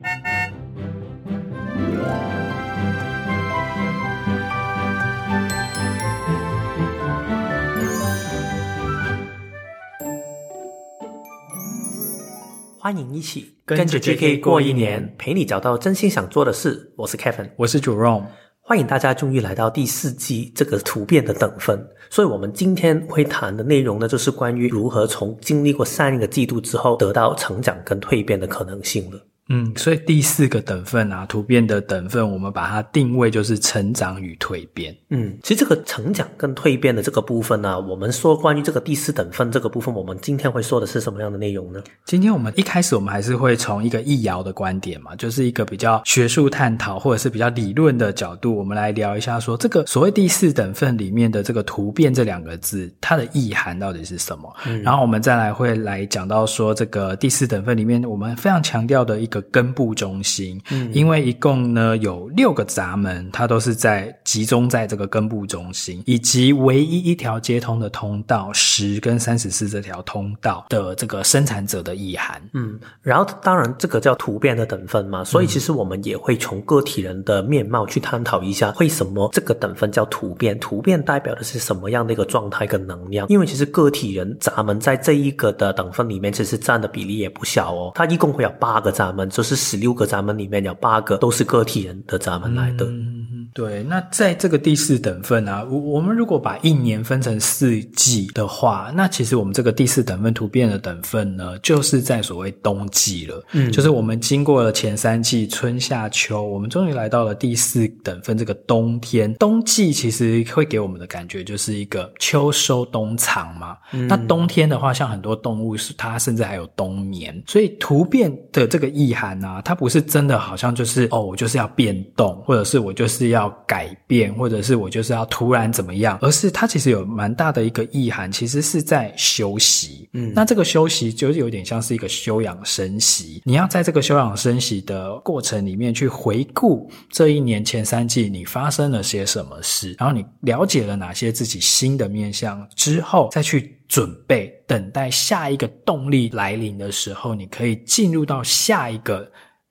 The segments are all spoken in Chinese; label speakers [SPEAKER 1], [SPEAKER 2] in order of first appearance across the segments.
[SPEAKER 1] 欢迎一起跟着 JK 过一年，陪你找到真心想做的事。我是 Kevin，
[SPEAKER 2] 我是 Jerome。
[SPEAKER 1] 欢迎大家终于来到第四季这个突变的等分。所以我们今天会谈的内容呢，就是关于如何从经历过上一个季度之后，得到成长跟蜕变的可能性了。
[SPEAKER 2] 嗯，所以第四个等份啊，突变的等份，我们把它定位就是成长与蜕变。
[SPEAKER 1] 嗯，其实这个成长跟蜕变的这个部分呢、啊，我们说关于这个第四等份这个部分，我们今天会说的是什么样的内容呢？
[SPEAKER 2] 今天我们一开始我们还是会从一个易遥的观点嘛，就是一个比较学术探讨或者是比较理论的角度，我们来聊一下说这个所谓第四等份里面的这个突变这两个字，它的意涵到底是什么？嗯，然后我们再来会来讲到说这个第四等份里面我们非常强调的一个根部中心，嗯，因为一共呢有六个闸门，它都是在集中在这个根部中心，以及唯一一条接通的通道十跟三十四这条通道的这个生产者的意涵，
[SPEAKER 1] 嗯，然后当然这个叫突变的等分嘛，所以其实我们也会从个体人的面貌去探讨一下，为什么这个等分叫突变？突变代表的是什么样的一个状态跟能量？因为其实个体人闸门在这一个的等分里面，其实占的比例也不小哦，它一共会有八个闸门，就是。十六个闸门里面有八个都是个体人的闸门来的。
[SPEAKER 2] 对。那在这个第四等份啊，我我们如果把一年分成四季的话，那其实我们这个第四等份突变的等份呢，就是在所谓冬季了。嗯，就是我们经过了前三季春夏秋，我们终于来到了第四等份这个冬天。冬季其实会给我们的感觉就是一个秋收冬藏嘛。嗯，那冬天的话，像很多动物是它甚至还有冬眠，所以突变的这个意涵啊。它不是真的好像就是哦，我就是要变动，或者是我就是要改变，或者是我就是要突然怎么样，而是它其实有蛮大的一个意涵，其实是在休息。嗯，那这个休息就是有点像是一个休养生息，你要在这个休养生息的过程里面去回顾这一年前三季你发生了些什么事，然后你了解了哪些自己新的面向之后，再去。准备等待下一个动力来临的时候，你可以进入到下一个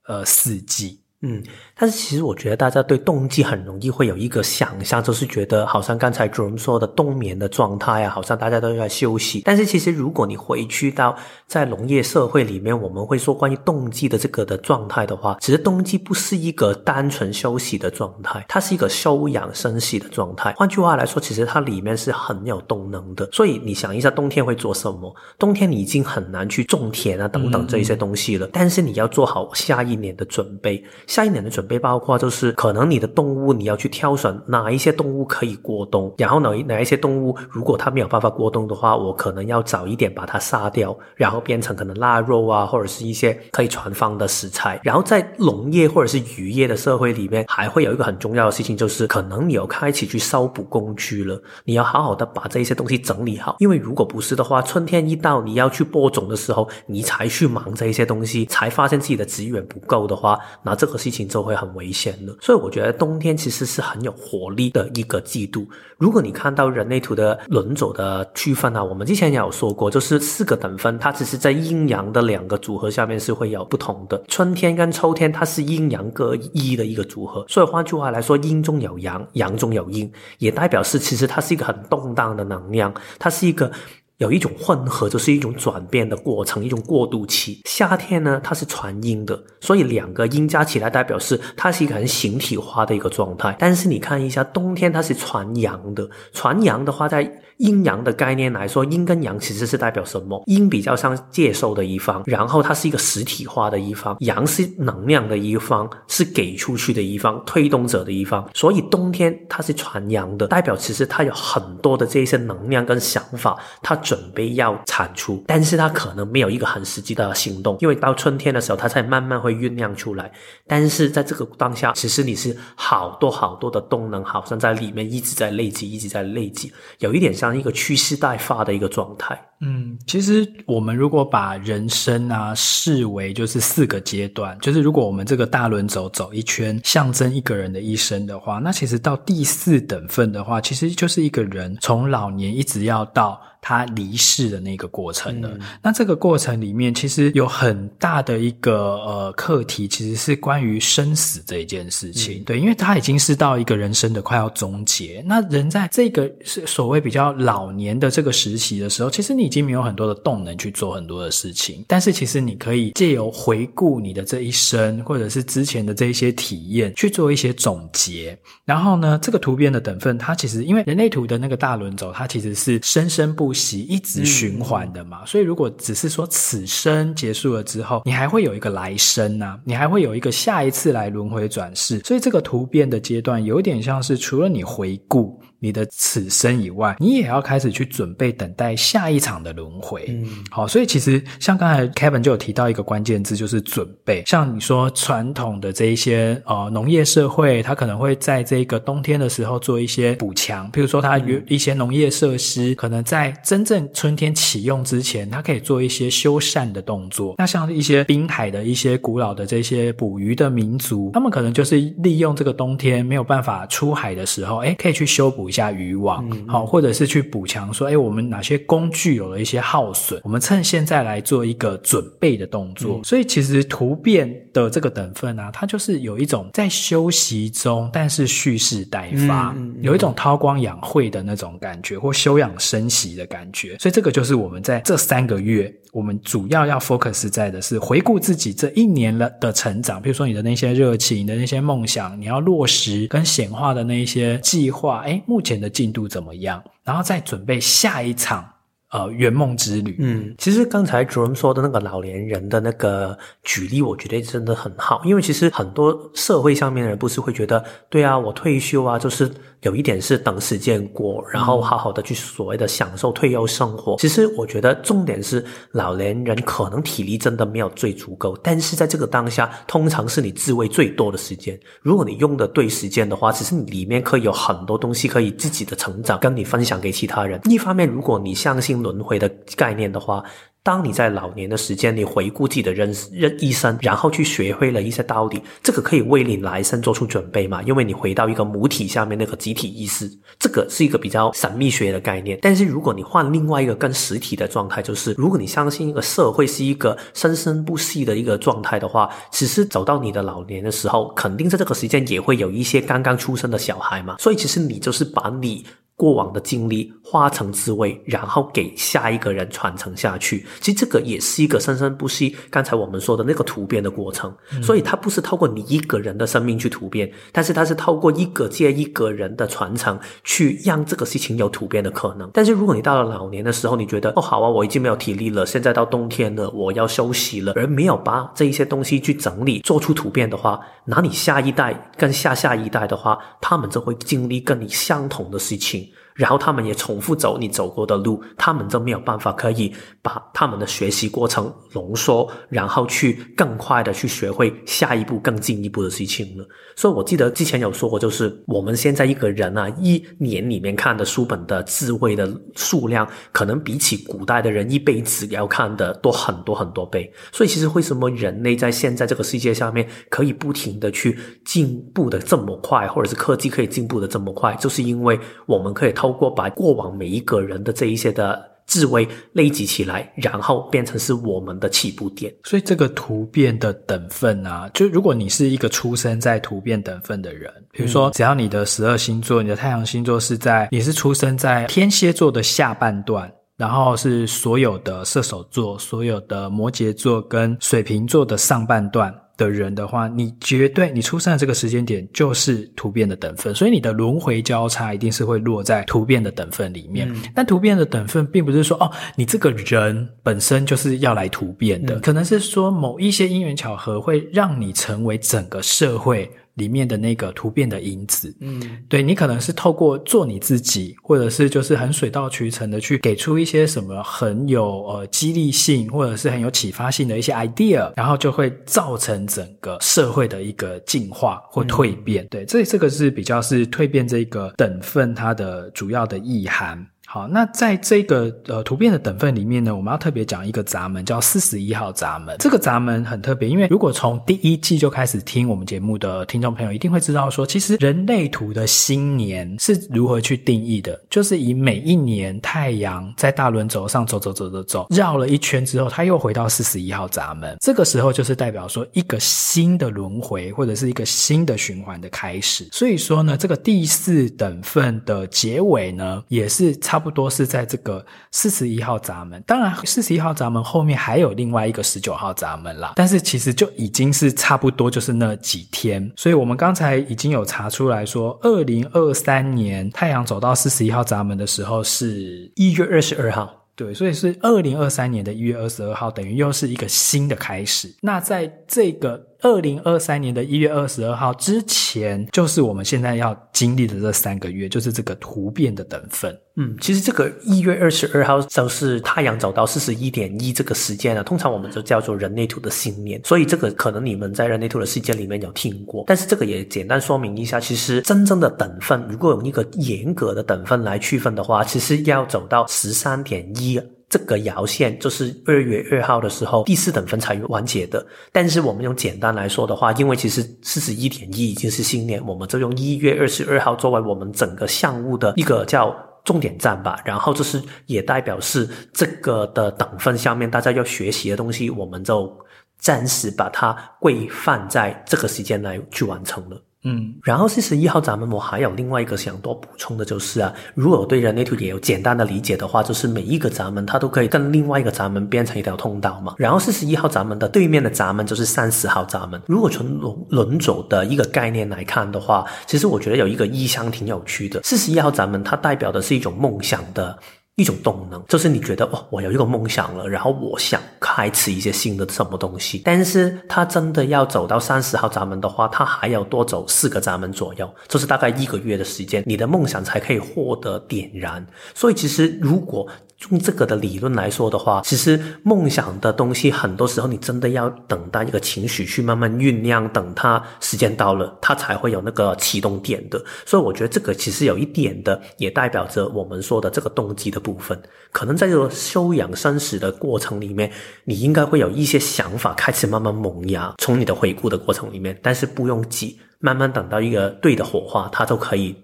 [SPEAKER 2] 呃四季。
[SPEAKER 1] 嗯，但是其实我觉得大家对冬季很容易会有一个想象，就是觉得好像刚才 Jerome 说的冬眠的状态啊，好像大家都在休息。但是其实如果你回去到在农业社会里面，我们会说关于冬季的这个的状态的话，其实冬季不是一个单纯休息的状态，它是一个休养生息的状态。换句话来说，其实它里面是很有动能的。所以你想一下，冬天会做什么？冬天你已经很难去种田啊等等这一些东西了，但是你要做好下一年的准备。下一年的准备包括就是，可能你的动物你要去挑选哪一些动物可以过冬，然后哪哪一些动物如果它没有办法过冬的话，我可能要早一点把它杀掉，然后变成可能腊肉啊，或者是一些可以存放的食材。然后在农业或者是渔业的社会里面，还会有一个很重要的事情，就是可能你要开始去烧补工具了，你要好好的把这一些东西整理好，因为如果不是的话，春天一到你要去播种的时候，你才去忙这一些东西，才发现自己的资源不够的话，那这个。事情就会很危险的，所以我觉得冬天其实是很有活力的一个季度。如果你看到人类图的轮轴的区分啊，我们之前也有说过，就是四个等分，它只是在阴阳的两个组合下面是会有不同的。春天跟秋天，它是阴阳各一的一个组合，所以换句话来说，阴中有阳，阳中有阴，也代表是其实它是一个很动荡的能量，它是一个。有一种混合，就是一种转变的过程，一种过渡期。夏天呢，它是传阴的，所以两个阴加起来代表是它是一个很形体化的一个状态。但是你看一下，冬天它是传阳的，传阳的话在。阴阳的概念来说，阴跟阳其实是代表什么？阴比较像接受的一方，然后它是一个实体化的一方；阳是能量的一方，是给出去的一方，推动者的一方。所以冬天它是传阳的，代表其实它有很多的这些能量跟想法，它准备要产出，但是它可能没有一个很实际的行动，因为到春天的时候，它才慢慢会酝酿出来。但是在这个当下，其实你是好多好多的动能，好像在里面一直在累积，一直在累积，有一点像。一个蓄势待发的一个状态。
[SPEAKER 2] 嗯，其实我们如果把人生啊视为就是四个阶段，就是如果我们这个大轮轴走一圈，象征一个人的一生的话，那其实到第四等份的话，其实就是一个人从老年一直要到。他离世的那个过程了。嗯、那这个过程里面，其实有很大的一个呃课题，其实是关于生死这一件事情。嗯、对，因为他已经是到一个人生的快要终结。那人在这个是所谓比较老年的这个时期的时候，其实你已经没有很多的动能去做很多的事情。但是其实你可以借由回顾你的这一生，或者是之前的这一些体验，去做一些总结。然后呢，这个突变的等份，它其实因为人类图的那个大轮轴，它其实是生生不息一直循环的嘛，所以如果只是说此生结束了之后，你还会有一个来生啊，你还会有一个下一次来轮回转世，所以这个突变的阶段有点像是除了你回顾。你的此生以外，你也要开始去准备等待下一场的轮回。嗯，好，所以其实像刚才 Kevin 就有提到一个关键字，就是准备。像你说传统的这一些呃农业社会，它可能会在这个冬天的时候做一些补强，譬如说它有一些农业设施，可能在真正春天启用之前，它可以做一些修缮的动作。那像一些滨海的一些古老的这些捕鱼的民族，他们可能就是利用这个冬天没有办法出海的时候，哎，可以去修补。一下渔网，好，或者是去补强，说，哎，我们哪些工具有了一些耗损，我们趁现在来做一个准备的动作。嗯、所以，其实突变的这个等份啊，它就是有一种在休息中，但是蓄势待发，嗯嗯嗯、有一种韬光养晦的那种感觉，或休养生息的感觉。所以，这个就是我们在这三个月，我们主要要 focus 在的是回顾自己这一年了的成长，比如说你的那些热情、你的那些梦想，你要落实跟显化的那一些计划，哎。目前的进度怎么样？然后再准备下一场呃圆梦之旅。嗯，
[SPEAKER 1] 其实刚才 Jerome 说的那个老年人的那个举例，我觉得真的很好，因为其实很多社会上面的人不是会觉得，对啊，我退休啊，就是。有一点是等时间过，然后好好的去所谓的享受退休生活。其实我觉得重点是老年人可能体力真的没有最足够，但是在这个当下，通常是你自慰最多的时间。如果你用的对时间的话，其实你里面可以有很多东西可以自己的成长，跟你分享给其他人。一方面，如果你相信轮回的概念的话。当你在老年的时间，你回顾自己的人人一生，然后去学会了一些道理，这个可以为你来生做出准备嘛？因为你回到一个母体下面那个集体意识，这个是一个比较神秘学的概念。但是如果你换另外一个更实体的状态，就是如果你相信一个社会是一个生生不息的一个状态的话，其实走到你的老年的时候，肯定在这个时间也会有一些刚刚出生的小孩嘛。所以其实你就是把你。过往的经历化成滋味，然后给下一个人传承下去。其实这个也是一个生生不息。刚才我们说的那个突变的过程，嗯、所以它不是透过你一个人的生命去突变，但是它是透过一个接一个人的传承，去让这个事情有突变的可能。但是如果你到了老年的时候，你觉得哦好啊，我已经没有体力了，现在到冬天了，我要休息了，而没有把这一些东西去整理，做出突变的话，那你下一代跟下下一代的话，他们就会经历跟你相同的事情。然后他们也重复走你走过的路，他们就没有办法可以把他们的学习过程浓缩，然后去更快的去学会下一步更进一步的事情了。所以我记得之前有说过，就是我们现在一个人啊，一年里面看的书本的智慧的数量，可能比起古代的人一辈子要看的多很多很多倍。所以其实为什么人类在现在这个世界上面可以不停的去进步的这么快，或者是科技可以进步的这么快，就是因为我们可以透。透过把过往每一个人的这一些的智慧累积起来，然后变成是我们的起步点。
[SPEAKER 2] 所以这个突变的等份啊，就如果你是一个出生在突变等份的人，比如说只要你的十二星座，你的太阳星座是在，你是出生在天蝎座的下半段，然后是所有的射手座、所有的摩羯座跟水瓶座的上半段。的人的话，你绝对你出生的这个时间点就是突变的等分，所以你的轮回交叉一定是会落在突变的等分里面。嗯、但突变的等分并不是说哦，你这个人本身就是要来突变的，嗯、可能是说某一些因缘巧合会让你成为整个社会。里面的那个突变的因子，嗯，对，你可能是透过做你自己，或者是就是很水到渠成的去给出一些什么很有呃激励性，或者是很有启发性的一些 idea，然后就会造成整个社会的一个进化或蜕变。嗯、对，这这个是比较是蜕变这个等份它的主要的意涵。好，那在这个呃图变的等份里面呢，我们要特别讲一个闸门，叫四十一号闸门。这个闸门很特别，因为如果从第一季就开始听我们节目的听众朋友，一定会知道说，其实人类图的新年是如何去定义的，就是以每一年太阳在大轮轴上走走走走走，绕了一圈之后，它又回到四十一号闸门。这个时候就是代表说一个新的轮回或者是一个新的循环的开始。所以说呢，这个第四等份的结尾呢，也是差。差不多是在这个四十一号闸门，当然四十一号闸门后面还有另外一个十九号闸门啦，但是其实就已经是差不多就是那几天，所以我们刚才已经有查出来说，二零二三年太阳走到四十一号闸门的时候是
[SPEAKER 1] 一月二十二号，
[SPEAKER 2] 对，所以是二零二三年的一月二十二号，等于又是一个新的开始。那在这个。二零二三年的一月二十二号之前，就是我们现在要经历的这三个月，就是这个突变的等份。
[SPEAKER 1] 嗯，其实这个一月二十二号就是太阳走到四十一点一这个时间呢，通常我们就叫做人类图的新年。所以这个可能你们在人类图的世界里面有听过，但是这个也简单说明一下，其实真正的等份，如果用一个严格的等分来区分的话，其实要走到十三点一。这个摇线就是二月二号的时候，第四等份才完结的。但是我们用简单来说的话，因为其实四十一点一已经是新年，我们就用一月二十二号作为我们整个项目的一个叫重点站吧。然后就是也代表是这个的等份下面大家要学习的东西，我们就暂时把它规范在这个时间来去完成了。嗯，然后四十一号闸门，我还有另外一个想多补充的，就是啊，如果对人类图也有简单的理解的话，就是每一个闸门它都可以跟另外一个闸门变成一条通道嘛。然后四十一号闸门的对面的闸门就是三十号闸门。如果从轮轮轴的一个概念来看的话，其实我觉得有一个意象挺有趣的。四十一号闸门它代表的是一种梦想的。一种动能，就是你觉得哦，我有一个梦想了，然后我想开始一些新的什么东西。但是他真的要走到三十号闸门的话，他还要多走四个闸门左右，就是大概一个月的时间，你的梦想才可以获得点燃。所以其实如果用这个的理论来说的话，其实梦想的东西很多时候你真的要等待一个情绪去慢慢酝酿，等它时间到了，它才会有那个启动点的。所以我觉得这个其实有一点的，也代表着我们说的这个动机的部分。可能在这个休养生息的过程里面，你应该会有一些想法开始慢慢萌芽，从你的回顾的过程里面，但是不用急，慢慢等到一个对的火花，它就可以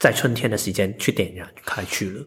[SPEAKER 1] 在春天的时间去点燃开去了。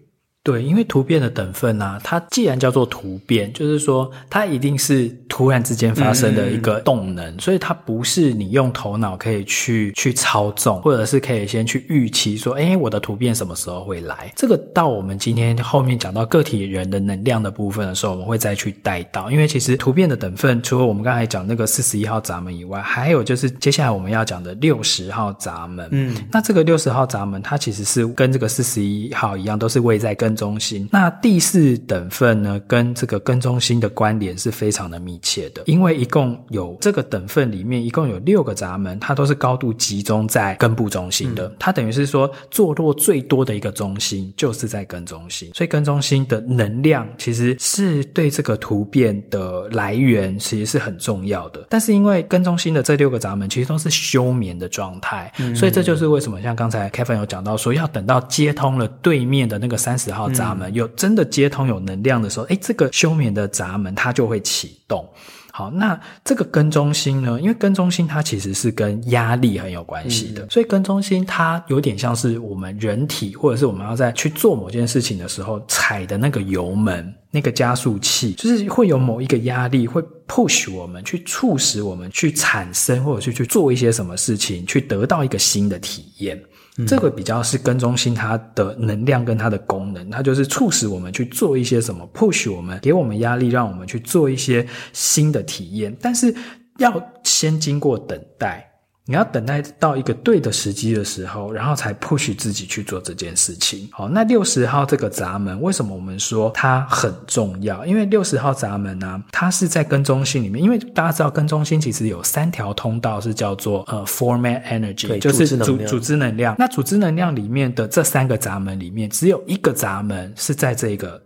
[SPEAKER 2] 对，因为突变的等份啊，它既然叫做突变，就是说它一定是突然之间发生的一个动能，嗯、所以它不是你用头脑可以去去操纵，或者是可以先去预期说，哎，我的突变什么时候会来？这个到我们今天后面讲到个体人的能量的部分的时候，我们会再去带到。因为其实突变的等份，除了我们刚才讲那个四十一号闸门以外，还有就是接下来我们要讲的六十号闸门。嗯，那这个六十号闸门，它其实是跟这个四十一号一样，都是位在根中心，那第四等份呢，跟这个根中心的关联是非常的密切的，因为一共有这个等份里面一共有六个闸门，它都是高度集中在根部中心的，嗯、它等于是说坐落最多的一个中心就是在根中心，所以根中心的能量其实是对这个突变的来源其实是很重要的，但是因为根中心的这六个闸门其实都是休眠的状态，嗯、所以这就是为什么像刚才 Kevin 有讲到说要等到接通了对面的那个三十号。闸门有真的接通有能量的时候，诶，这个休眠的闸门它就会启动。好，那这个跟中心呢？因为跟中心它其实是跟压力很有关系的，嗯、所以跟中心它有点像是我们人体或者是我们要在去做某件事情的时候踩的那个油门、那个加速器，就是会有某一个压力会 push 我们去促使我们去产生或者是去做一些什么事情，去得到一个新的体验。这个比较是跟中心它的能量跟它的功能，它就是促使我们去做一些什么，push 我们，给我们压力，让我们去做一些新的体验，但是要先经过等待。你要等待到一个对的时机的时候，然后才 push 自己去做这件事情。好，那六十号这个闸门，为什么我们说它很重要？因为六十号闸门呢、啊，它是在跟中心里面。因为大家知道跟中心其实有三条通道，是叫做呃 format energy，就是组组织能量。那组织能量里面的这三个闸门里面，只有一个闸门是在这个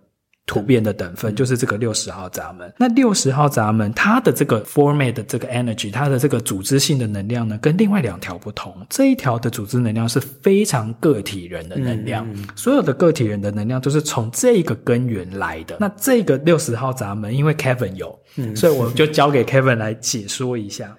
[SPEAKER 2] 突变的等分就是这个六十号闸门。那六十号闸门它的这个 format 的这个 energy，它的这个组织性的能量呢，跟另外两条不同。这一条的组织能量是非常个体人的能量，嗯嗯、所有的个体人的能量都是从这个根源来的。那这个六十号闸门，因为 Kevin 有，嗯、所以我就交给 Kevin 来解说一下。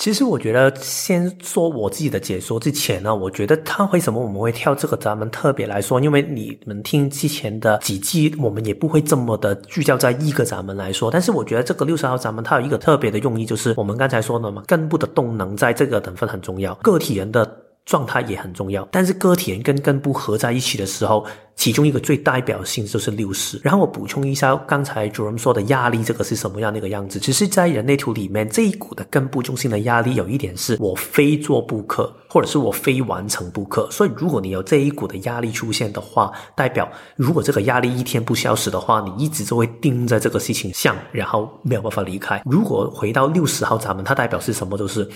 [SPEAKER 1] 其实我觉得，先说我自己的解说之前呢，我觉得他为什么我们会跳这个闸门特别来说，因为你们听之前的几季，我们也不会这么的聚焦在一个闸门来说。但是我觉得这个六十号闸门它有一个特别的用意，就是我们刚才说的嘛，根部的动能在这个等分很重要，个体人的。状态也很重要，但是个体人跟根部合在一起的时候，其中一个最代表性就是六十。然后我补充一下，刚才 Jerome 说的压力，这个是什么样的一个样子？只是，在人类图里面，这一股的根部中心的压力有一点是我非做不可，或者是我非完成不可。所以，如果你有这一股的压力出现的话，代表如果这个压力一天不消失的话，你一直就会盯在这个事情上，然后没有办法离开。如果回到六十号闸门，它代表是什么？就是。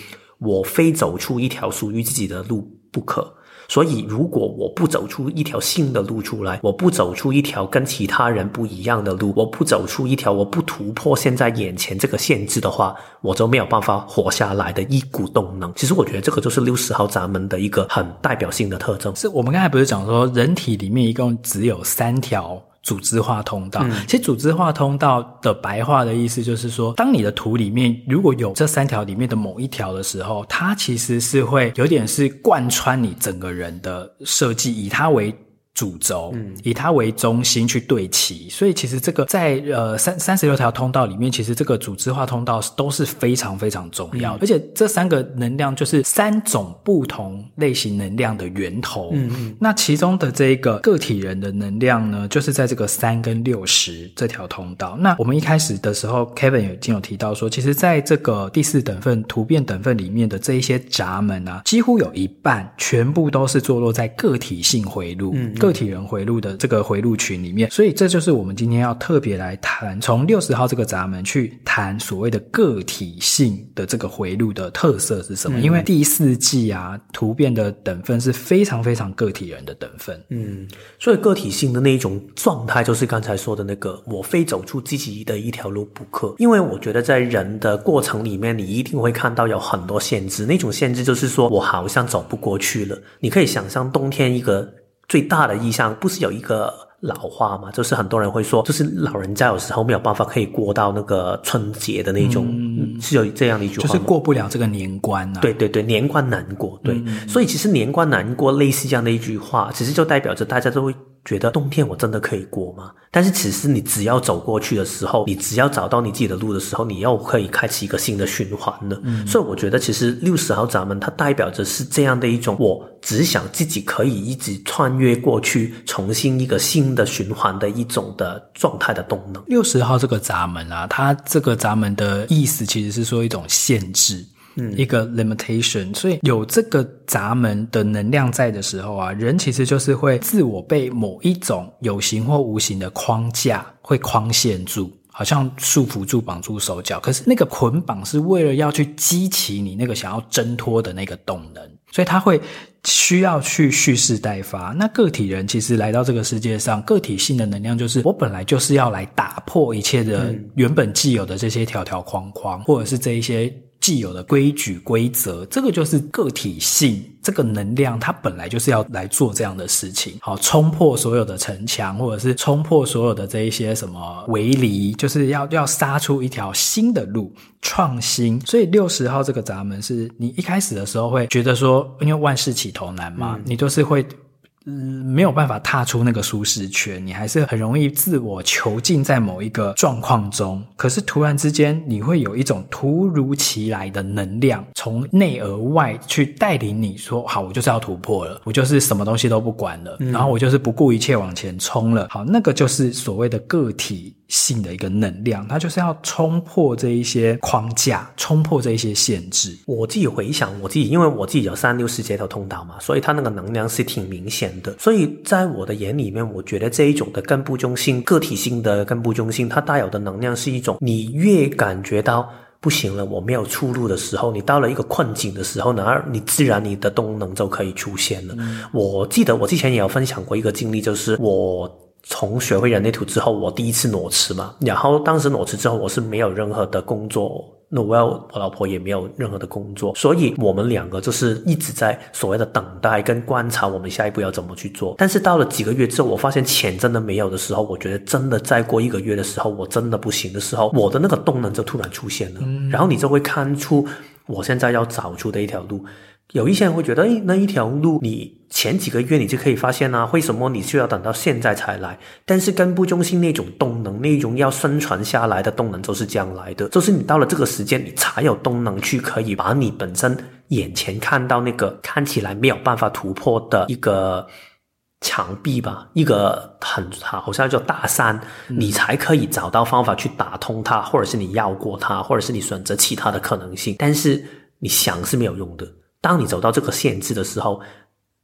[SPEAKER 1] 我非走出一条属于自己的路不可，所以如果我不走出一条新的路出来，我不走出一条跟其他人不一样的路，我不走出一条我不突破现在眼前这个限制的话，我就没有办法活下来的一股动能。其实我觉得这个就是六十号闸门的一个很代表性的特征。
[SPEAKER 2] 是我们刚才不是讲说，人体里面一共只有三条。组织化通道，其实组织化通道的白话的意思就是说，当你的图里面如果有这三条里面的某一条的时候，它其实是会有点是贯穿你整个人的设计，以它为。主轴，以它为中心去对齐，所以其实这个在呃三三十六条通道里面，其实这个组织化通道都是非常非常重要，而且这三个能量就是三种不同类型能量的源头。嗯嗯，那其中的这一个个体人的能量呢，就是在这个三跟六十这条通道。那我们一开始的时候，Kevin 已经有提到说，其实在这个第四等份突变等份里面的这一些闸门啊，几乎有一半全部都是坐落在个体性回路。嗯。个体人回路的这个回路群里面，所以这就是我们今天要特别来谈，从六十号这个闸门去谈所谓的个体性的这个回路的特色是什么？嗯、因为第四季啊，突变的等分是非常非常个体人的等分。嗯，
[SPEAKER 1] 所以个体性的那一种状态，就是刚才说的那个，我非走出自己的一条路不可。因为我觉得在人的过程里面，你一定会看到有很多限制，那种限制就是说我好像走不过去了。你可以想象冬天一个。最大的意象不是有一个老话吗？就是很多人会说，就是老人家有时候没有办法可以过到那个春节的那种，嗯、是有这样的一句话，
[SPEAKER 2] 就是过不了这个年关啊。
[SPEAKER 1] 对对对，年关难过。对，嗯、所以其实年关难过，类似这样的一句话，其实就代表着大家都会。觉得冬天我真的可以过吗？但是其实你只要走过去的时候，你只要找到你自己的路的时候，你又可以开启一个新的循环了。嗯，所以我觉得其实六十号闸门它代表着是这样的一种，我只想自己可以一直穿越过去，重新一个新的循环的一种的状态的动能。
[SPEAKER 2] 六十号这个闸门啊，它这个闸门的意思其实是说一种限制。嗯，一个 limitation，所以有这个闸门的能量在的时候啊，人其实就是会自我被某一种有形或无形的框架会框限住，好像束缚住、绑住手脚。可是那个捆绑是为了要去激起你那个想要挣脱的那个动能，所以他会需要去蓄势待发。那个体人其实来到这个世界上，个体性的能量就是我本来就是要来打破一切的原本既有的这些条条框框，或者是这一些。既有的规矩规则，这个就是个体性，这个能量它本来就是要来做这样的事情，好，冲破所有的城墙，或者是冲破所有的这一些什么围篱，就是要要杀出一条新的路，创新。所以六十号这个闸门是你一开始的时候会觉得说，因为万事起头难嘛，嗯、你都是会。嗯，没有办法踏出那个舒适圈，你还是很容易自我囚禁在某一个状况中。可是突然之间，你会有一种突如其来的能量，从内而外去带领你说：“好，我就是要突破了，我就是什么东西都不管了，嗯、然后我就是不顾一切往前冲了。”好，那个就是所谓的个体性的一个能量，它就是要冲破这一些框架，冲破这一些限制。
[SPEAKER 1] 我自己回想，我自己因为我自己有三六四这条通道嘛，所以它那个能量是挺明显的。所以在我的眼里面，我觉得这一种的根部中心、个体性的根部中心，它带有的能量是一种，你越感觉到不行了，我没有出路的时候，你到了一个困境的时候呢，而你自然你的动能就可以出现了。嗯、我记得我之前也有分享过一个经历，就是我。从学会人类图之后，我第一次裸辞嘛，然后当时裸辞之后，我是没有任何的工作。那我要我老婆也没有任何的工作，所以我们两个就是一直在所谓的等待跟观察，我们下一步要怎么去做。但是到了几个月之后，我发现钱真的没有的时候，我觉得真的再过一个月的时候，我真的不行的时候，我的那个动能就突然出现了，然后你就会看出我现在要找出的一条路。有一些人会觉得，诶，那一条路，你前几个月你就可以发现啊，为什么你需要等到现在才来？但是根部中心那种动能，那种要生存下来的动能，就是这样来的。就是你到了这个时间，你才有动能去可以把你本身眼前看到那个看起来没有办法突破的一个墙壁吧，一个很好像叫大山，你才可以找到方法去打通它，或者是你绕过它，或者是你选择其他的可能性。但是你想是没有用的。当你走到这个限制的时候，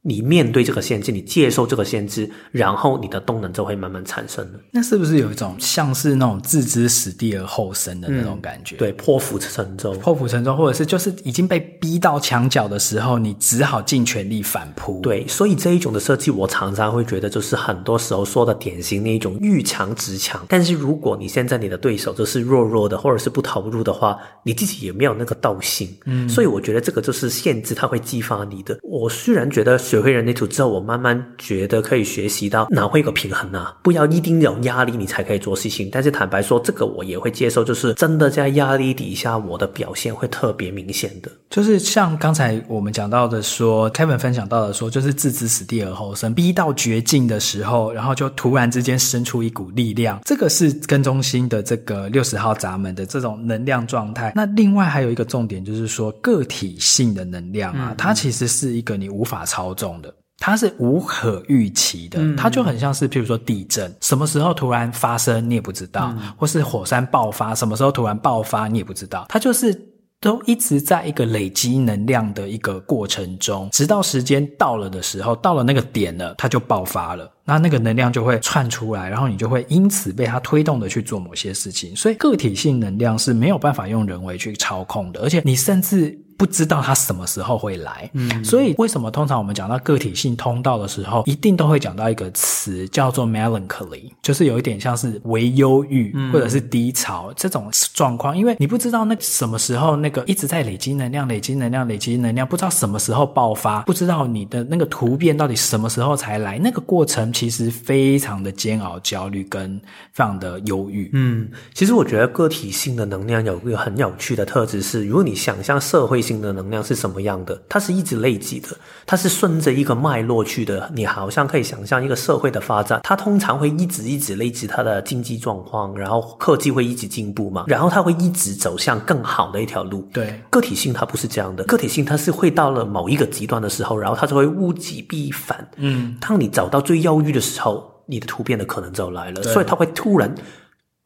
[SPEAKER 1] 你面对这个限制，你接受这个限制，然后你的动能就会慢慢产生了。
[SPEAKER 2] 那是不是有一种像是那种置之死地而后生的那种感觉？
[SPEAKER 1] 嗯、对，破釜沉舟，
[SPEAKER 2] 破釜沉舟，或者是就是已经被逼到墙角的时候，你只好尽全力反扑。
[SPEAKER 1] 对，所以这一种的设计，我常常会觉得就是很多时候说的典型那一种遇强则强。但是如果你现在你的对手就是弱弱的，或者是不投入的话，你自己也没有那个斗心。嗯，所以我觉得这个就是限制，它会激发你的。我虽然觉得。学会人类图之后，我慢慢觉得可以学习到哪会一个平衡啊，不要一定有压力你才可以做事情。但是坦白说，这个我也会接受，就是真的在压力底下，我的表现会特别明显的。
[SPEAKER 2] 就是像刚才我们讲到的说，Kevin 分享到的说，就是置之死地而后生，逼到绝境的时候，然后就突然之间生出一股力量，这个是跟中心的这个六十号闸门的这种能量状态。那另外还有一个重点就是说，个体性的能量啊，嗯、它其实是一个你无法操纵。的，它是无可预期的，它就很像是，譬如说地震，什么时候突然发生你也不知道，或是火山爆发，什么时候突然爆发你也不知道，它就是都一直在一个累积能量的一个过程中，直到时间到了的时候，到了那个点了，它就爆发了，那那个能量就会窜出来，然后你就会因此被它推动的去做某些事情，所以个体性能量是没有办法用人为去操控的，而且你甚至。不知道它什么时候会来，嗯，所以为什么通常我们讲到个体性通道的时候，一定都会讲到一个词叫做 melancholy，就是有一点像是微忧郁或者是低潮这种状况，因为你不知道那什么时候那个一直在累积能量、累积能量、累积能量，不知道什么时候爆发，不知道你的那个突变到底什么时候才来，那个过程其实非常的煎熬、焦虑跟非常的忧郁。
[SPEAKER 1] 嗯，其实我觉得个体性的能量有一个很有趣的特质是，如果你想象社会性。的能量是什么样的？它是一直累积的，它是顺着一个脉络去的。你好像可以想象一个社会的发展，它通常会一直一直累积它的经济状况，然后科技会一直进步嘛，然后它会一直走向更好的一条路。
[SPEAKER 2] 对，
[SPEAKER 1] 个体性它不是这样的，个体性它是会到了某一个极端的时候，然后它就会物极必反。嗯，当你找到最的时候，你的突变的可能就来了，所以它会突然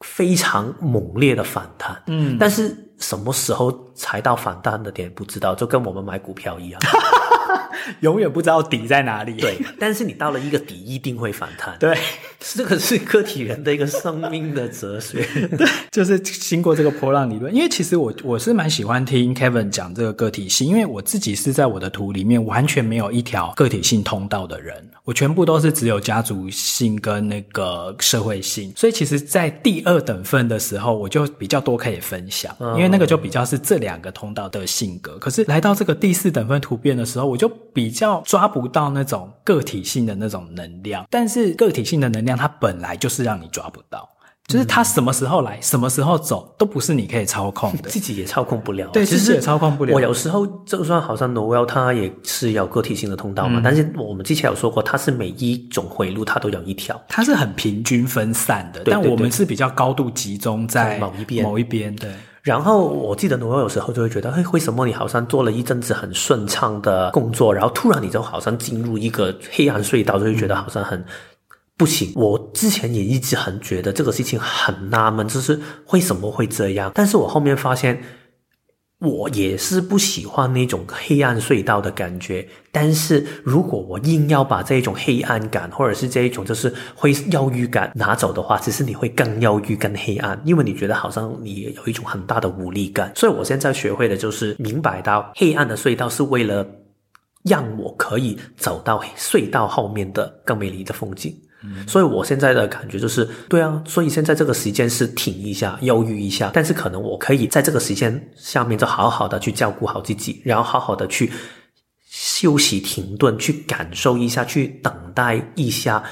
[SPEAKER 1] 非常猛烈的反弹。嗯，但是。什么时候才到反弹的点？不知道，就跟我们买股票一样，
[SPEAKER 2] 永远不知道底在哪里。
[SPEAKER 1] 对，但是你到了一个底，一定会反弹。
[SPEAKER 2] 对，
[SPEAKER 1] 这个是个体人的一个生命的哲学。
[SPEAKER 2] 对，就是经过这个波浪理论。因为其实我我是蛮喜欢听 Kevin 讲这个个体性，因为我自己是在我的图里面完全没有一条个体性通道的人。我全部都是只有家族性跟那个社会性，所以其实，在第二等份的时候，我就比较多可以分享，因为那个就比较是这两个通道的性格。可是来到这个第四等份突变的时候，我就比较抓不到那种个体性的那种能量。但是个体性的能量，它本来就是让你抓不到。就是他什么时候来，什么时候走，都不是你可以操控的，
[SPEAKER 1] 自己也操控不了。
[SPEAKER 2] 对，其实也操控不了。
[SPEAKER 1] 我有时候就算好像 Noel 他也是有个体性的通道嘛，嗯、但是我们之前有说过，它是每一种回路它都有一条，
[SPEAKER 2] 它是很平均分散的。对对对，但我们是比较高度集中在
[SPEAKER 1] 某一边，
[SPEAKER 2] 某一边。对。
[SPEAKER 1] 然后我记得我有时候就会觉得，哎，为什么你好像做了一阵子很顺畅的工作，然后突然你就好像进入一个黑暗隧道，就会觉得好像很。不行，我之前也一直很觉得这个事情很纳闷，就是为什么会这样？但是我后面发现，我也是不喜欢那种黑暗隧道的感觉。但是如果我硬要把这一种黑暗感，或者是这一种就是会忧郁感拿走的话，其实你会更忧郁、更黑暗，因为你觉得好像你有一种很大的无力感。所以我现在学会的就是明白到，黑暗的隧道是为了让我可以走到 隧道后面的更美丽的风景。所以我现在的感觉就是，对啊，所以现在这个时间是停一下，忧郁一下，但是可能我可以在这个时间下面就好好的去照顾好自己，然后好好的去休息、停顿，去感受一下，去等待一下。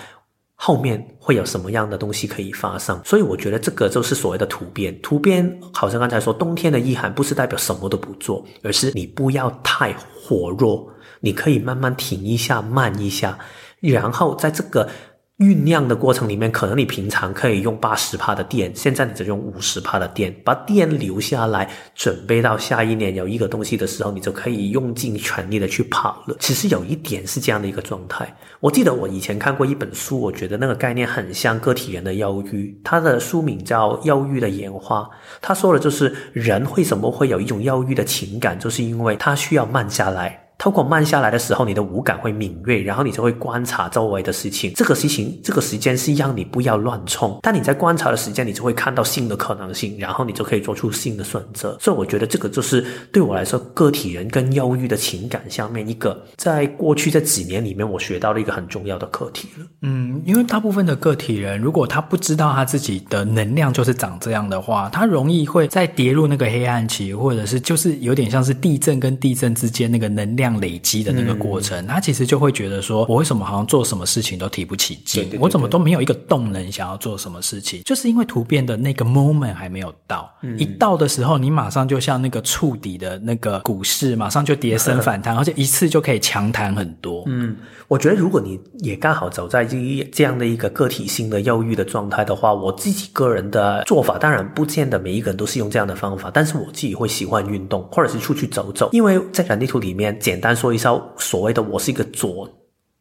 [SPEAKER 1] 后面会有什么样的东西可以发生？所以我觉得这个就是所谓的突变。突变好像刚才说，冬天的意涵不是代表什么都不做，而是你不要太火热，你可以慢慢停一下，慢一下，然后在这个。酝酿的过程里面，可能你平常可以用八十帕的电，现在你只用五十帕的电，把电留下来，准备到下一年有一个东西的时候，你就可以用尽全力的去跑了。其实有一点是这样的一个状态。我记得我以前看过一本书，我觉得那个概念很像个体人的忧郁，它的书名叫《忧郁的演化》。他说的就是人为什么会有一种忧郁的情感，就是因为他需要慢下来。透过慢下来的时候，你的五感会敏锐，然后你就会观察周围的事情。这个事情，这个时间是让你不要乱冲。但你在观察的时间，你就会看到新的可能性，然后你就可以做出新的选择。所以，我觉得这个就是对我来说，个体人跟忧郁的情感下面一个，在过去这几年里面，我学到了一个很重要的课题了。
[SPEAKER 2] 嗯，因为大部分的个体人，如果他不知道他自己的能量就是长这样的话，他容易会再跌入那个黑暗期，或者是就是有点像是地震跟地震之间那个能量。累积的那个过程，嗯，他其实就会觉得说，我为什么好像做什么事情都提不起劲？我怎么都没有一个动能想要做什么事情？就是因为突变的那个 moment 还没有到，嗯，一到的时候，你马上就像那个触底的那个股市，马上就跌升反弹，而且一次就可以强弹很多。
[SPEAKER 1] 嗯，我觉得如果你也刚好走在这这样的一个个体性的忧郁的状态的话，我自己个人的做法，当然不见得每一个人都是用这样的方法，但是我自己会喜欢运动，或者是出去走走，因为在人类图里面简。简单说一下所谓的我是一个左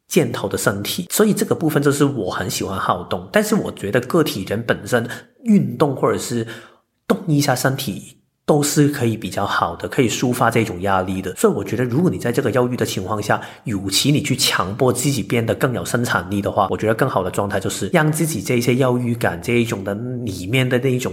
[SPEAKER 1] 箭头的身体，所以这个部分就是我很喜欢好动，但是我觉得个体人本身运动或者是动一下身体都是可以比较好的，可以抒发这种压力的。所以我觉得，如果你在这个忧郁的情况下，与其你去强迫自己变得更有生产力的话，我觉得更好的状态就是让自己这些忧郁感这一种的里面的那一种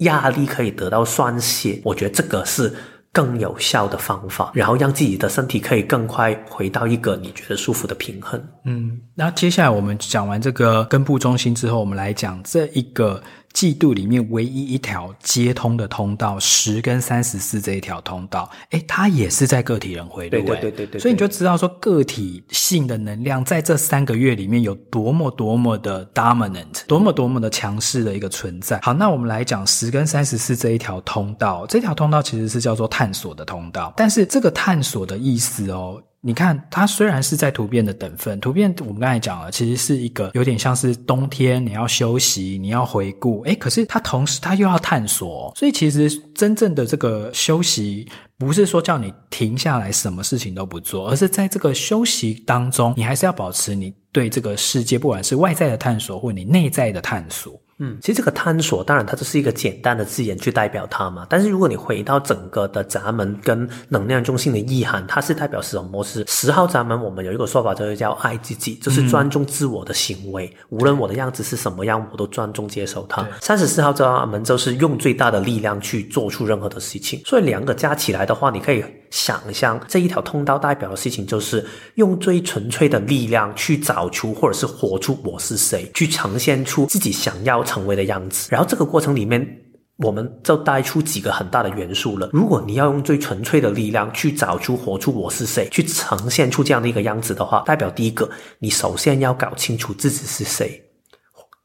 [SPEAKER 1] 压力可以得到宣泄。我觉得这个是。更有效的方法，然后让自己的身体可以更快回到一个你觉得舒服的平衡。
[SPEAKER 2] 嗯，那接下来我们讲完这个根部中心之后，我们来讲这一个。季度里面唯一一条接通的通道，十跟三十四这一条通道，诶，它也是在个体人回路，对
[SPEAKER 1] 对对对对，
[SPEAKER 2] 所以你就知道说个体性的能量在这三个月里面有多么多么的 dominant，多么多么的强势的一个存在。好，那我们来讲十跟三十四这一条通道，这条通道其实是叫做探索的通道，但是这个探索的意思哦。你看，它虽然是在图变的等分，图变我们刚才讲了，其实是一个有点像是冬天你要休息，你要回顾，诶，可是它同时它又要探索，所以其实真正的这个休息，不是说叫你停下来什么事情都不做，而是在这个休息当中，你还是要保持你对这个世界，不管是外在的探索或你内在的探索。
[SPEAKER 1] 嗯，其实这个探索，当然它就是一个简单的字眼去代表它嘛。但是如果你回到整个的闸门跟能量中心的意涵，它是代表什么？是十号闸门，我们有一个说法就是叫爱自己，就是专注自我的行为，嗯、无论我的样子是什么样，我都尊重接受它。三十四号闸门就是用最大的力量去做出任何的事情。所以两个加起来的话，你可以想象。这一条通道代表的事情，就是用最纯粹的力量去找出或者是活出我是谁，去呈现出自己想要成为的样子，然后这个过程里面，我们就带出几个很大的元素了。如果你要用最纯粹的力量去找出、活出我是谁，去呈现出这样的一个样子的话，代表第一个，你首先要搞清楚自己是谁；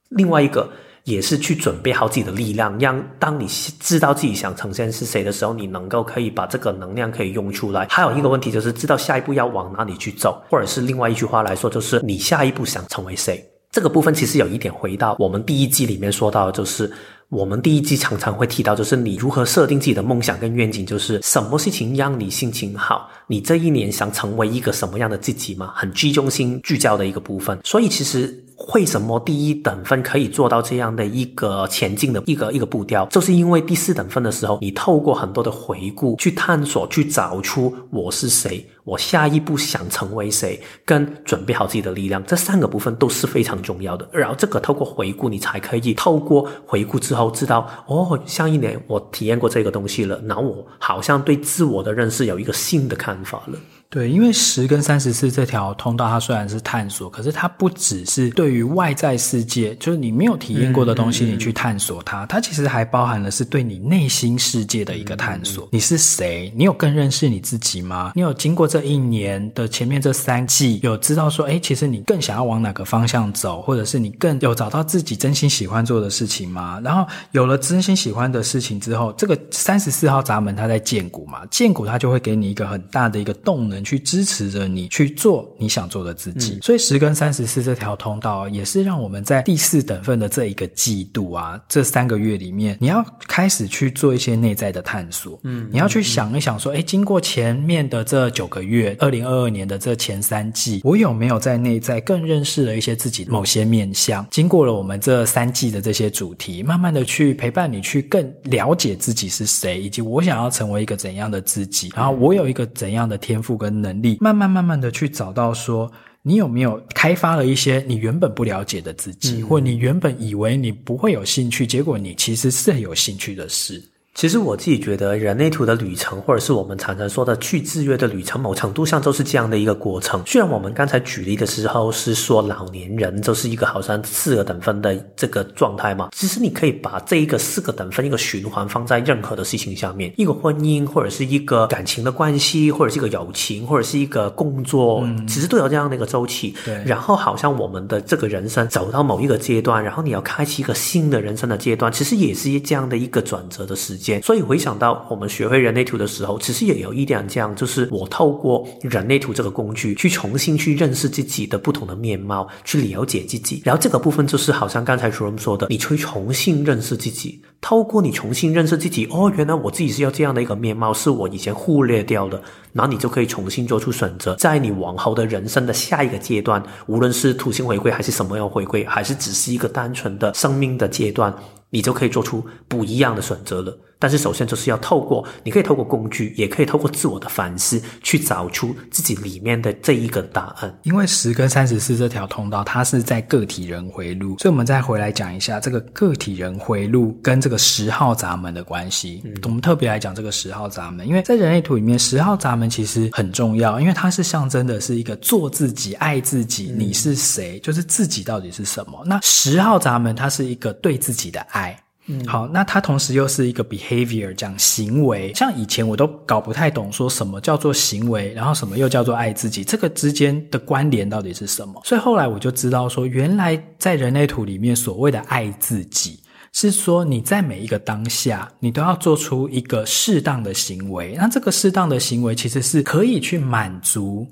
[SPEAKER 1] 另外一个，也是去准备好自己的力量，让当你知道自己想呈现是谁的时候，你能够可以把这个能量可以用出来。还有一个问题就是，知道下一步要往哪里去走，或者是另外一句话来说，就是你下一步想成为谁。这个部分其实有一点回到我们第一季里面说到，就是我们第一季常常会提到，就是你如何设定自己的梦想跟愿景，就是什么事情让你心情好，你这一年想成为一个什么样的自己嘛，很居中心聚焦的一个部分。所以其实为什么第一等分可以做到这样的一个前进的一个一个步调，就是因为第四等分的时候，你透过很多的回顾去探索，去找出我是谁。我下一步想成为谁，跟准备好自己的力量，这三个部分都是非常重要的。然后这个透过回顾，你才可以透过回顾之后知道，哦，上一年我体验过这个东西了，然后我好像对自我的认识有一个新的看法了。
[SPEAKER 2] 对，因为十跟三十四这条通道，它虽然是探索，可是它不只是对于外在世界，就是你没有体验过的东西，你去探索它，嗯、它其实还包含的是对你内心世界的一个探索。嗯、你是谁？你有更认识你自己吗？你有经过这一年的前面这三季，有知道说，哎，其实你更想要往哪个方向走，或者是你更有找到自己真心喜欢做的事情吗？然后有了真心喜欢的事情之后，这个三十四号闸门它在建股嘛，建股它就会给你一个很大的一个动能。去支持着你去做你想做的自己，嗯、所以十跟三十四这条通道也是让我们在第四等份的这一个季度啊，这三个月里面，你要开始去做一些内在的探索。嗯，你要去想一想说，哎，经过前面的这九个月，二零二二年的这前三季，我有没有在内在更认识了一些自己某些面相？经过了我们这三季的这些主题，慢慢的去陪伴你去更了解自己是谁，以及我想要成为一个怎样的自己，然后我有一个怎样的天赋跟能力，慢慢慢慢的去找到说，你有没有开发了一些你原本不了解的自己，或你原本以为你不会有兴趣，结果你其实是很有兴趣的事。
[SPEAKER 1] 其实我自己觉得，人类图的旅程，或者是我们常常说的去制约的旅程，某程度上都是这样的一个过程。虽然我们刚才举例的时候是说老年人就是一个好像四个等分的这个状态嘛，其实你可以把这一个四个等分一个循环放在任何的事情下面，一个婚姻，或者是一个感情的关系，或者是一个友情，或者是一个工作，嗯、其实都有这样的一个周期。对。然后好像我们的这个人生走到某一个阶段，然后你要开启一个新的人生的阶段，其实也是这样的一个转折的时间。所以回想到我们学会人类图的时候，其实也有一点这样，就是我透过人类图这个工具，去重新去认识自己的不同的面貌，去了解自己。然后这个部分就是好像刚才 Jerome 说的，你去重新认识自己。透过你重新认识自己，哦，原来我自己是要这样的一个面貌，是我以前忽略掉的。然后你就可以重新做出选择，在你往后的人生的下一个阶段，无论是土星回归还是什么样回归，还是只是一个单纯的生命的阶段，你就可以做出不一样的选择了。但是首先就是要透过，你可以透过工具，也可以透过自我的反思，去找出自己里面的这一个答案。
[SPEAKER 2] 因为十跟三十四这条通道，它是在个体人回路，所以我们再回来讲一下这个个体人回路跟这个十号闸门的关系。嗯，我们特别来讲这个十号闸门，因为在人类图里面，十号闸门其实很重要，因为它是象征的是一个做自己、爱自己。你是谁？就是自己到底是什么？那十号闸门，它是一个对自己的爱。嗯，好，那它同时又是一个 behavior，讲行为。像以前我都搞不太懂，说什么叫做行为，然后什么又叫做爱自己，这个之间的关联到底是什么？所以后来我就知道说，原来在人类图里面所谓的爱自己，是说你在每一个当下，你都要做出一个适当的行为。那这个适当的行为其实是可以去满足。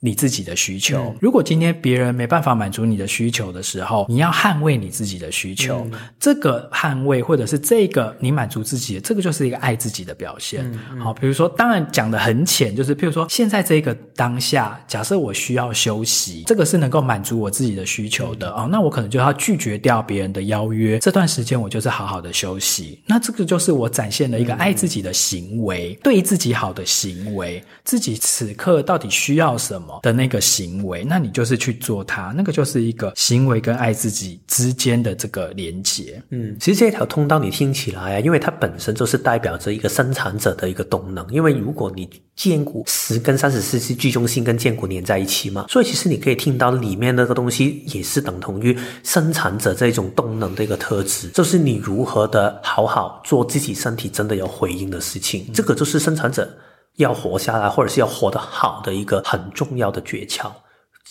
[SPEAKER 2] 你自己的需求，嗯、如果今天别人没办法满足你的需求的时候，你要捍卫你自己的需求。嗯、这个捍卫，或者是这个你满足自己的，这个就是一个爱自己的表现。好，比如说，当然讲的很浅，就是譬如说，现在这个当下，假设我需要休息，这个是能够满足我自己的需求的啊、那我可能就要拒绝掉别人的邀约。这段时间我就是好好的休息。那这个就是我展现了一个爱自己的行为，嗯、对自己好的行为，自己此刻到底需要什么？的那个行为，那你就是去做它，那个就是一个行为跟爱自己之间的这个连接。嗯，
[SPEAKER 1] 其实这条通道你听起来啊，因为它本身就是代表着一个生产者的一个动能。因为如果你荐骨十跟三十四是居中心跟建骨连在一起嘛，所以其实你可以听到里面那个东西也是等同于生产者这种动能的一个特质，就是你如何的好好做自己身体真的有回应的事情，这个就是生产者。要活下来，或者是要活得好的一个很重要的诀窍。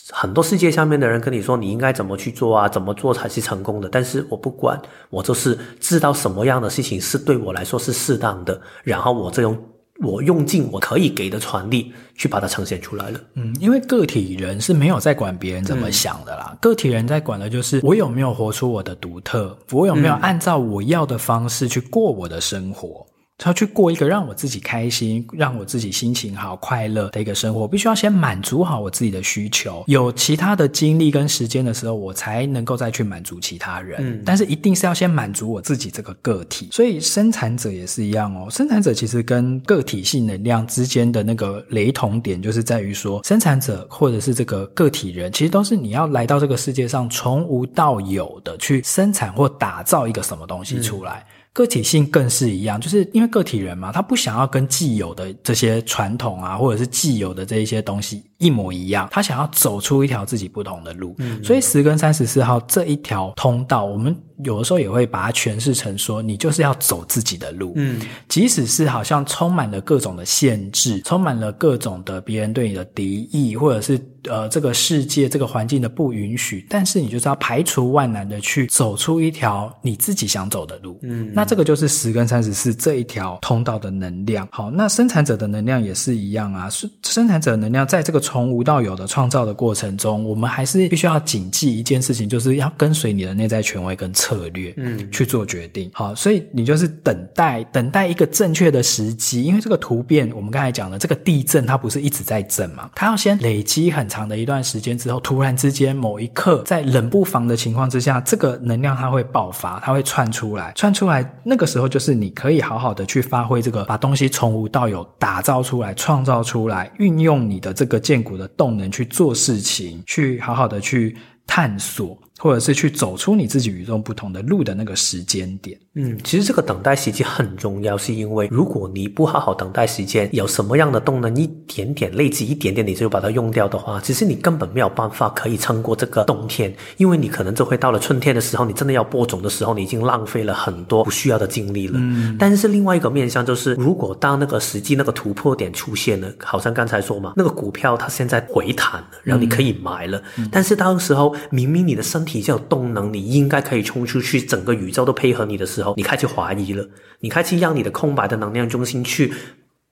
[SPEAKER 1] 很多世界上面的人跟你说，你应该怎么去做啊？怎么做才是成功的？但是我不管，我就是知道什么样的事情是对我来说是适当的，然后我这种我用尽我可以给的传力去把它呈现出来了。
[SPEAKER 2] 嗯，因为个体人是没有在管别人怎么想的啦，嗯、个体人在管的就是我有没有活出我的独特，我有没有按照我要的方式去过我的生活。他要去过一个让我自己开心、让我自己心情好、快乐的一个生活，我必须要先满足好我自己的需求。有其他的精力跟时间的时候，我才能够再去满足其他人。嗯，但是一定是要先满足我自己这个个体。所以生产者也是一样哦。生产者其实跟个体性能量之间的那个雷同点，就是在于说，生产者或者是这个个体人，其实都是你要来到这个世界上从无到有的去生产或打造一个什么东西出来。嗯个体性更是一样，就是因为个体人嘛，他不想要跟既有的这些传统啊，或者是既有的这一些东西一模一样，他想要走出一条自己不同的路。嗯，所以十跟三十四号这一条通道，我们。有的时候也会把它诠释成说，你就是要走自己的路，嗯，即使是好像充满了各种的限制，充满了各种的别人对你的敌意，或者是呃这个世界这个环境的不允许，但是你就是要排除万难的去走出一条你自己想走的路，嗯，那这个就是十跟三十四这一条通道的能量。好，那生产者的能量也是一样啊，是生产者的能量在这个从无到有的创造的过程中，我们还是必须要谨记一件事情，就是要跟随你的内在权威跟策略，嗯，去做决定。好，所以你就是等待，等待一个正确的时机。因为这个突变，我们刚才讲了这个地震，它不是一直在震嘛？它要先累积很长的一段时间之后，突然之间某一刻，在冷不防的情况之下，这个能量它会爆发，它会窜出来，窜出来，那个时候就是你可以好好的去发挥这个，把东西从无到有打造出来，创造出来，运用你的这个股的动能去做事情，去好好的去探索。或者是去走出你自己与众不同的路的那个时间点。
[SPEAKER 1] 嗯，其实这个等待时间很重要，是因为如果你不好好等待时间，有什么样的动能一点点累积一点点，你就把它用掉的话，其实你根本没有办法可以撑过这个冬天，因为你可能就会到了春天的时候，你真的要播种的时候，你已经浪费了很多不需要的精力了。嗯，但是另外一个面向就是，如果当那个时机那个突破点出现了，好像刚才说嘛，那个股票它现在回弹了，然后你可以买了，嗯，但是到时候明明你的身体就有动能，你应该可以冲出去，整个宇宙都配合你的时候，你开始怀疑了，你开始让你的空白的能量中心去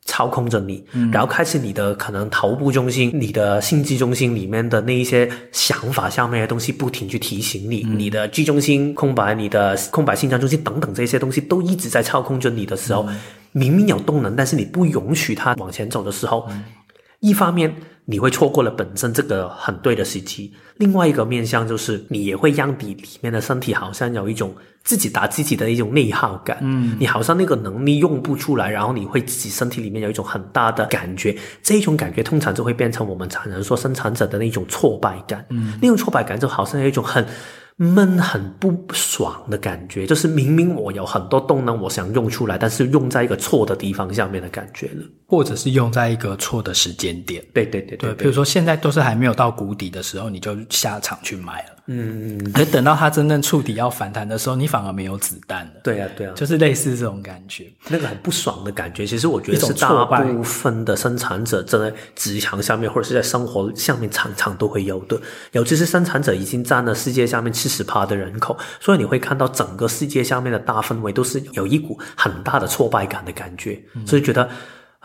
[SPEAKER 1] 操控着你，嗯、然后开始你的可能头部中心、你的心智中心里面的那一些想法上面的东西，不停去提醒你，嗯、你的 G 中心空白、你的空白心脏中心等等这些东西都一直在操控着你的时候，嗯、明明有动能，但是你不允许它往前走的时候，嗯、一方面。你会错过了本身这个很对的时机，另外一个面向就是你也会让你里面的身体好像有一种自己打自己的一种内耗感，嗯，你好像那个能力用不出来，然后你会自己身体里面有一种很大的感觉，这种感觉通常就会变成我们常常说生产者的那种挫败感，嗯，那种挫败感就好像有一种很。闷，很不爽的感觉，就是明明我有很多动能，我想用出来，但是用在一个错的地方下面的感觉了，
[SPEAKER 2] 或者是用在一个错的时间点。
[SPEAKER 1] 对对对对，
[SPEAKER 2] 比如说现在都是还没有到谷底的时候，你就下场去买了。
[SPEAKER 1] 嗯，
[SPEAKER 2] 而等到它真正触底要反弹的时候，你反而没有子弹了。
[SPEAKER 1] 对啊，对啊，
[SPEAKER 2] 就是类似这种感觉，
[SPEAKER 1] 那个很不爽的感觉。其实我觉得是大部分的生产者在职场下面或者是在生活下面常常都会有的。尤其是生产者已经占了世界下面七十趴的人口，所以你会看到整个世界下面的大氛围都是有一股很大的挫败感的感觉，嗯、所以觉得。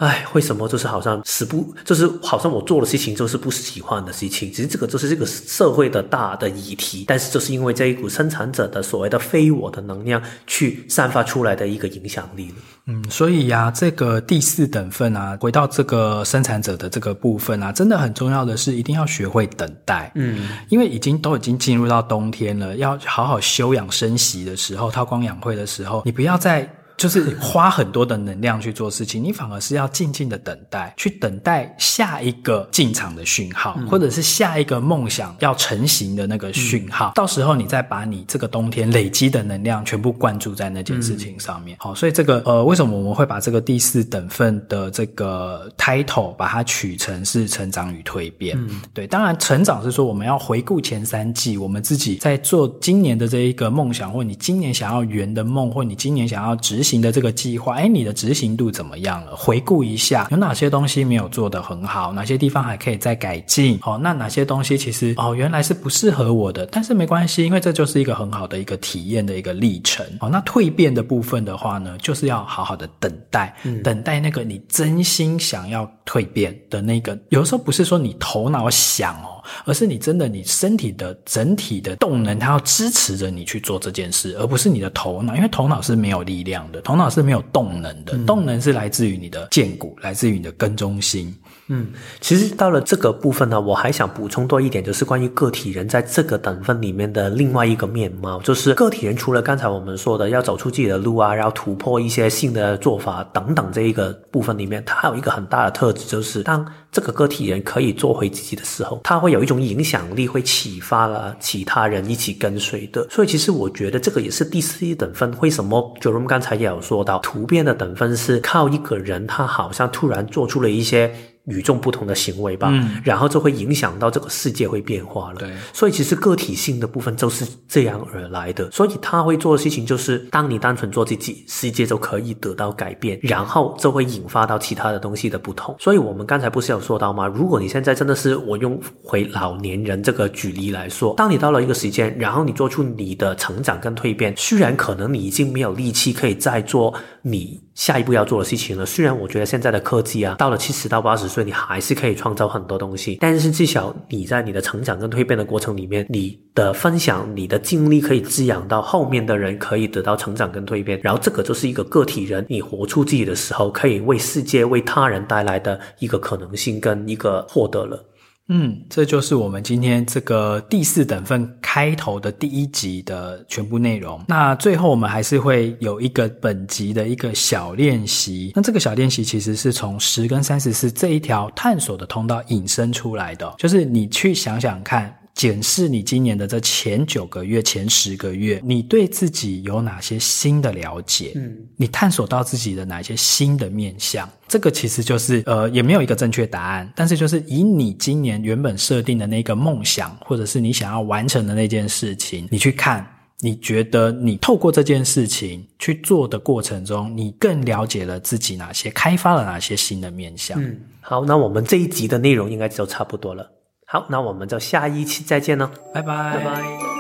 [SPEAKER 1] 哎，为什么就是好像死不，就是好像我做的事情就是不喜欢的事情。其实这个就是这个社会的大的议题，但是就是因为这一股生产者的所谓的非我的能量去散发出来的一个影响力。
[SPEAKER 2] 嗯，所以呀、啊，这个第四等份啊，回到这个生产者的这个部分啊，真的很重要的是一定要学会等待。嗯，因为已经都已经进入到冬天了，要好好休养生息的时候，韬光养晦的时候，你不要再。就是花很多的能量去做事情，你反而是要静静的等待，去等待下一个进场的讯号，嗯、或者是下一个梦想要成型的那个讯号。嗯、到时候你再把你这个冬天累积的能量全部灌注在那件事情上面。嗯、好，所以这个呃，为什么我们会把这个第四等份的这个 title 把它取成是成长与蜕变？嗯，对，当然成长是说我们要回顾前三季，我们自己在做今年的这一个梦想，或你今年想要圆的梦，或你今年想要执行。行的这个计划，哎，你的执行度怎么样了？回顾一下，有哪些东西没有做得很好？哪些地方还可以再改进？哦，那哪些东西其实哦原来是不适合我的，但是没关系，因为这就是一个很好的一个体验的一个历程。哦，那蜕变的部分的话呢，就是要好好的等待，嗯、等待那个你真心想要蜕变的那个。有的时候不是说你头脑想哦。而是你真的，你身体的整体的动能，它要支持着你去做这件事，而不是你的头脑，因为头脑是没有力量的，头脑是没有动能的，动能是来自于你的剑骨，来自于你的根中心。
[SPEAKER 1] 嗯，其实到了这个部分呢，我还想补充多一点，就是关于个体人在这个等分里面的另外一个面貌，就是个体人除了刚才我们说的要走出自己的路啊，然后突破一些新的做法等等这一个部分里面，它还有一个很大的特质，就是当这个个体人可以做回自己的时候，他会有一种影响力，会启发了其他人一起跟随的。所以其实我觉得这个也是第四等分，为什么 Jerome 刚才也有说到，突变的等分是靠一个人，他好像突然做出了一些。与众不同的行为吧，嗯，然后就会影响到这个世界会变化了。对，所以其实个体性的部分就是这样而来的。所以他会做的事情就是，当你单纯做自己，世界就可以得到改变，然后就会引发到其他的东西的不同。所以我们刚才不是有说到吗？如果你现在真的是我用回老年人这个举例来说，当你到了一个时间，然后你做出你的成长跟蜕变，虽然可能你已经没有力气可以再做你下一步要做的事情了。虽然我觉得现在的科技啊，到了七十到八十所以，你还是可以创造很多东西，但是至少你在你的成长跟蜕变的过程里面，你的分享、你的经历可以滋养到后面的人，可以得到成长跟蜕变。然后这个就是一个个体人，你活出自己的时候，可以为世界、为他人带来的一个可能性跟一个获得了。
[SPEAKER 2] 嗯，这就是我们今天这个第四等份开头的第一集的全部内容。那最后我们还是会有一个本集的一个小练习。那这个小练习其实是从十跟三十四这一条探索的通道引申出来的，就是你去想想看。检视你今年的这前九个月、前十个月，你对自己有哪些新的了解？嗯，你探索到自己的哪些新的面向？这个其实就是呃，也没有一个正确答案，但是就是以你今年原本设定的那个梦想，或者是你想要完成的那件事情，你去看，你觉得你透过这件事情去做的过程中，你更了解了自己哪些，开发了哪些新的面向？
[SPEAKER 1] 嗯，好，那我们这一集的内容应该就差不多了。好，那我们就下一期再见了，
[SPEAKER 2] 拜拜，
[SPEAKER 1] 拜拜。